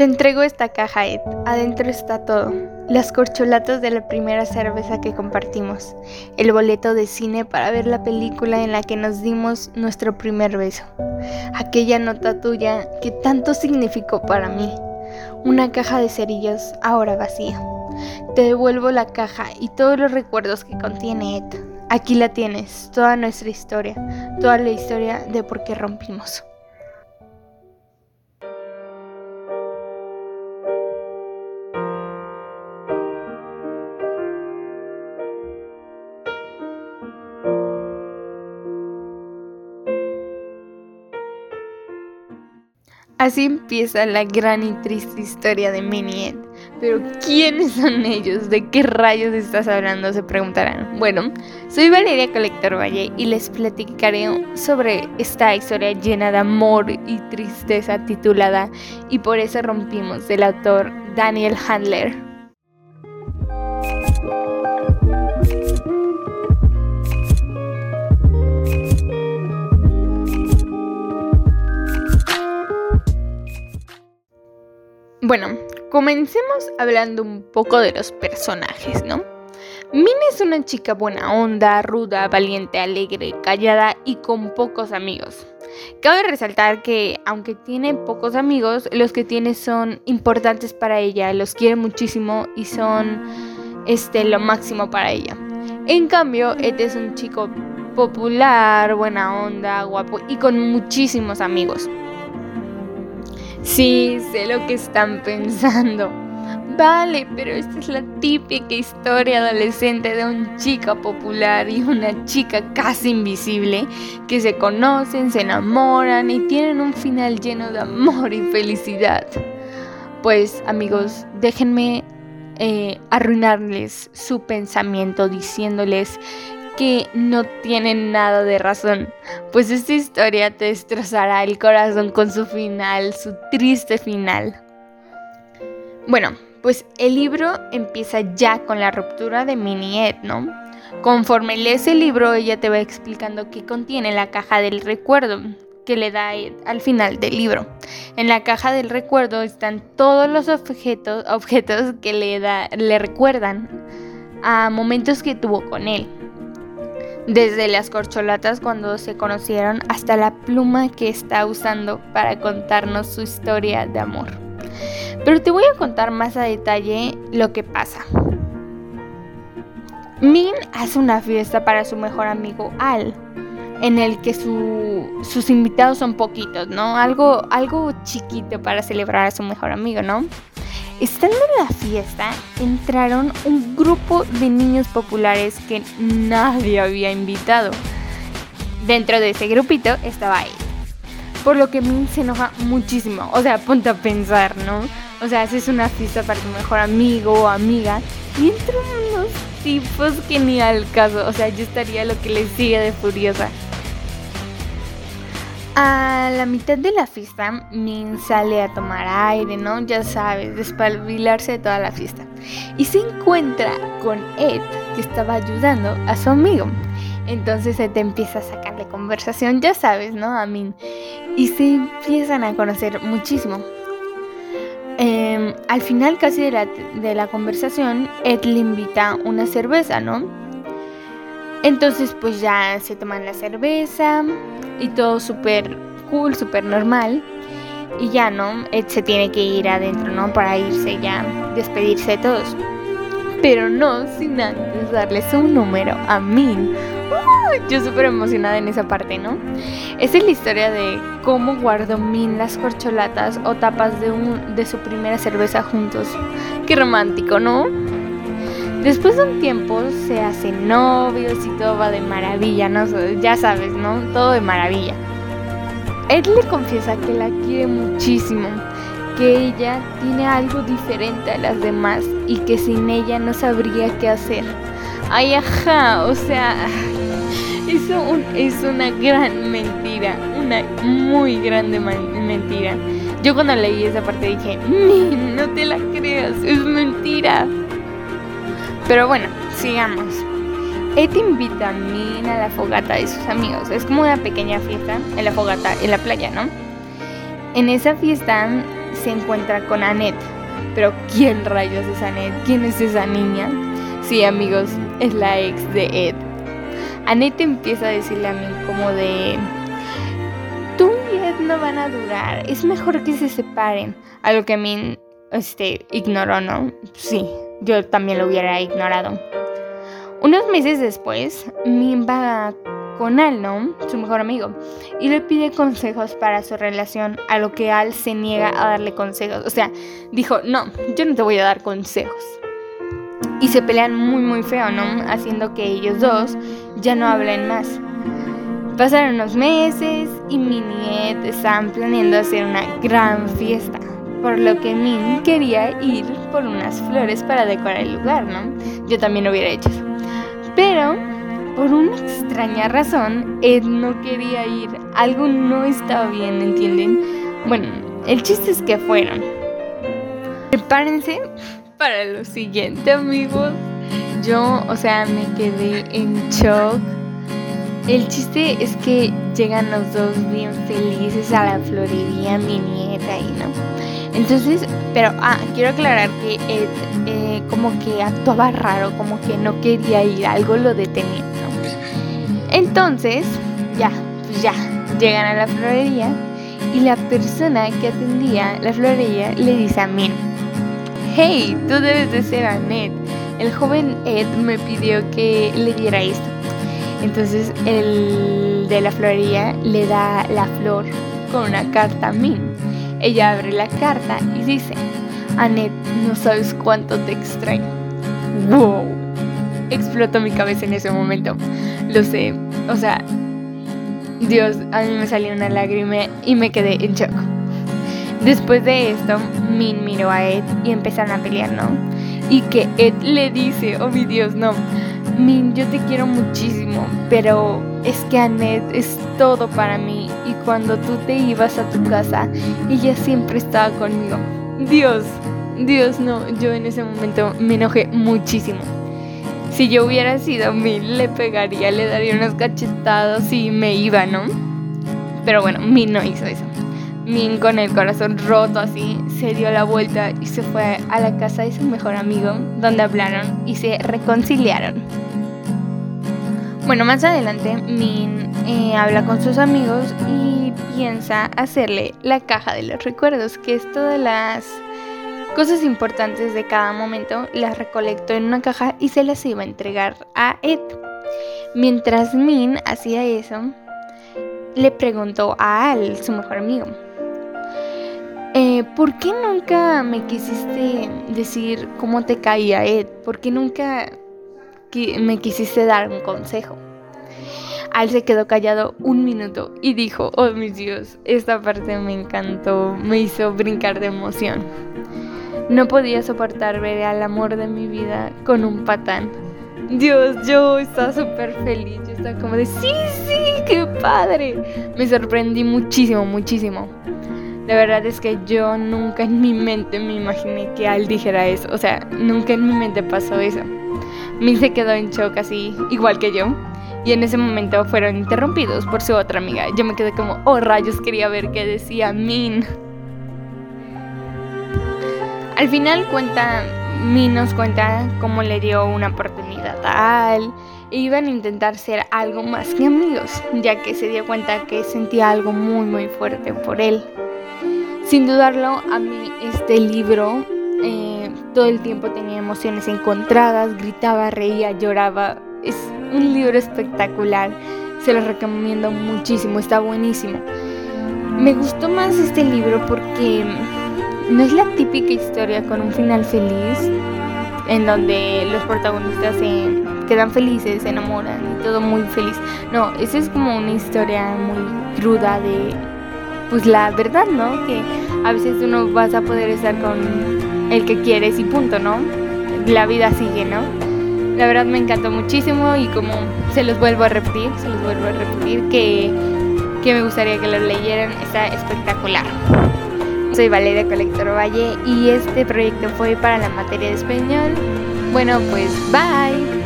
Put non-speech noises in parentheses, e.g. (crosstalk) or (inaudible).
Te entrego esta caja, Ed. Adentro está todo. Las corcholatas de la primera cerveza que compartimos. El boleto de cine para ver la película en la que nos dimos nuestro primer beso. Aquella nota tuya que tanto significó para mí. Una caja de cerillos ahora vacía. Te devuelvo la caja y todos los recuerdos que contiene Ed. Aquí la tienes, toda nuestra historia, toda la historia de por qué rompimos. Así empieza la gran y triste historia de Minnie. Pero ¿quiénes son ellos? ¿De qué rayos estás hablando? Se preguntarán. Bueno, soy Valeria Colector Valle y les platicaré sobre esta historia llena de amor y tristeza titulada Y por eso rompimos del autor Daniel Handler. Bueno, comencemos hablando un poco de los personajes, ¿no? Minnie es una chica buena onda, ruda, valiente, alegre, callada y con pocos amigos. Cabe resaltar que aunque tiene pocos amigos, los que tiene son importantes para ella, los quiere muchísimo y son este lo máximo para ella. En cambio, Ed es un chico popular, buena onda, guapo y con muchísimos amigos. Sí, sé lo que están pensando. Vale, pero esta es la típica historia adolescente de un chica popular y una chica casi invisible que se conocen, se enamoran y tienen un final lleno de amor y felicidad. Pues amigos, déjenme eh, arruinarles su pensamiento diciéndoles que no tienen nada de razón, pues esta historia te destrozará el corazón con su final, su triste final. Bueno, pues el libro empieza ya con la ruptura de Minnie ¿no? Conforme lees el libro, ella te va explicando qué contiene la caja del recuerdo que le da Ed al final del libro. En la caja del recuerdo están todos los objetos, objetos que le, da, le recuerdan a momentos que tuvo con él desde las corcholatas cuando se conocieron hasta la pluma que está usando para contarnos su historia de amor. Pero te voy a contar más a detalle lo que pasa. Min hace una fiesta para su mejor amigo Al, en el que sus invitados son poquitos, ¿no? Algo, algo chiquito para celebrar a su mejor amigo, ¿no? Estando en la fiesta, entraron un grupo de niños populares que nadie había invitado. Dentro de ese grupito estaba él. Por lo que Min se enoja muchísimo. O sea, ponte a pensar, ¿no? O sea, haces una fiesta para tu mejor amigo o amiga y entran unos tipos que ni al caso. O sea, yo estaría lo que les sigue de furiosa. A la mitad de la fiesta, Min sale a tomar aire, ¿no? Ya sabes, despabilarse de toda la fiesta. Y se encuentra con Ed, que estaba ayudando a su amigo. Entonces Ed empieza a sacarle conversación, ya sabes, ¿no? A Min. Y se empiezan a conocer muchísimo. Em, al final casi de la, de la conversación, Ed le invita una cerveza, ¿no? Entonces pues ya se toman la cerveza y todo súper cool, súper normal. Y ya, ¿no? Ed se tiene que ir adentro, ¿no? Para irse ya, despedirse de todos. Pero no sin antes darles un número a Min. yo súper emocionada en esa parte, ¿no? Esa es la historia de cómo guardó Min las corcholatas o tapas de, un, de su primera cerveza juntos. Qué romántico, ¿no? Después de un tiempo se hacen novios y todo va de maravilla, ¿no? Ya sabes, ¿no? Todo de maravilla. Ed le confiesa que la quiere muchísimo, que ella tiene algo diferente a las demás y que sin ella no sabría qué hacer. Ay, ajá, o sea, (laughs) eso es una gran mentira, una muy grande mentira. Yo cuando leí esa parte dije, no te la creas, es mentira. Pero bueno, sigamos. Ed invita a Min a la fogata de sus amigos. Es como una pequeña fiesta en la fogata, en la playa, ¿no? En esa fiesta se encuentra con Annette. Pero ¿quién rayos es Annette? ¿Quién es esa niña? Sí, amigos, es la ex de Ed. Annette empieza a decirle a Min como de... Tú y Ed no van a durar. Es mejor que se separen. A lo que Min este, ignoró, ¿no? Sí, yo también lo hubiera ignorado. Unos meses después, Min va con Al, ¿no? Su mejor amigo, y le pide consejos para su relación, a lo que Al se niega a darle consejos. O sea, dijo, no, yo no te voy a dar consejos. Y se pelean muy, muy feo, ¿no? Haciendo que ellos dos ya no hablen más. Pasaron unos meses y Min y Ed estaban planeando hacer una gran fiesta por lo que Min quería ir por unas flores para decorar el lugar, ¿no? Yo también lo hubiera hecho. Pero, por una extraña razón, Ed no quería ir. Algo no estaba bien, ¿entienden? Bueno, el chiste es que fueron. Prepárense para lo siguiente, amigos. Yo, o sea, me quedé en shock. El chiste es que llegan los dos bien felices a la florería, mi nieta y no. Entonces, pero, ah, quiero aclarar que Ed eh, como que actuaba raro, como que no quería ir, algo lo detenía, ¿no? Entonces, ya, pues ya, llegan a la florería y la persona que atendía la florería le dice a Min, hey, tú debes de ser Annette. El joven Ed me pidió que le diera esto. Entonces el de la florería le da la flor con una carta a Min. Ella abre la carta y dice, Annette, no sabes cuánto te extraño. ¡Wow! Explotó mi cabeza en ese momento. Lo sé. O sea, Dios, a mí me salió una lágrima y me quedé en shock. Después de esto, Min miró a Ed y empezaron a pelear, ¿no? Y que Ed le dice, oh mi Dios, no. Min, yo te quiero muchísimo, pero es que Annette es todo para mí y cuando tú te ibas a tu casa, ella siempre estaba conmigo. Dios, Dios no, yo en ese momento me enojé muchísimo. Si yo hubiera sido Min, le pegaría, le daría unas cachetadas y me iba, ¿no? Pero bueno, Min no hizo eso. Min con el corazón roto así se dio la vuelta y se fue a la casa de su mejor amigo donde hablaron y se reconciliaron. Bueno, más adelante Min eh, habla con sus amigos y piensa hacerle la caja de los recuerdos, que es todas las cosas importantes de cada momento, las recolectó en una caja y se las iba a entregar a Ed. Mientras Min hacía eso, le preguntó a Al, su mejor amigo, eh, ¿por qué nunca me quisiste decir cómo te caía Ed? ¿Por qué nunca me quisiste dar un consejo? Al se quedó callado un minuto y dijo, oh mis Dios, esta parte me encantó, me hizo brincar de emoción. No podía soportar ver al amor de mi vida con un patán. Dios, yo estaba súper feliz, yo estaba como de, sí, sí, qué padre. Me sorprendí muchísimo, muchísimo. La verdad es que yo nunca en mi mente me imaginé que Al dijera eso. O sea, nunca en mi mente pasó eso. Min se quedó en shock así, igual que yo. Y en ese momento fueron interrumpidos por su otra amiga. Yo me quedé como, oh rayos, quería ver qué decía Min. Al final cuenta, Min nos cuenta cómo le dio una oportunidad a Al. E iban a intentar ser algo más que amigos, ya que se dio cuenta que sentía algo muy muy fuerte por él. Sin dudarlo, a mí este libro eh, todo el tiempo tenía emociones encontradas, gritaba, reía, lloraba. Es un libro espectacular, se lo recomiendo muchísimo, está buenísimo. Me gustó más este libro porque no es la típica historia con un final feliz, en donde los protagonistas se quedan felices, se enamoran y todo muy feliz. No, esa es como una historia muy cruda de pues la verdad, ¿no? Que a veces tú no vas a poder estar con el que quieres y punto, ¿no? La vida sigue, ¿no? La verdad me encantó muchísimo y como se los vuelvo a repetir, se los vuelvo a repetir que, que me gustaría que lo leyeran, está espectacular. Soy Valeria Colector Valle y este proyecto fue para la materia de español. Bueno, pues bye.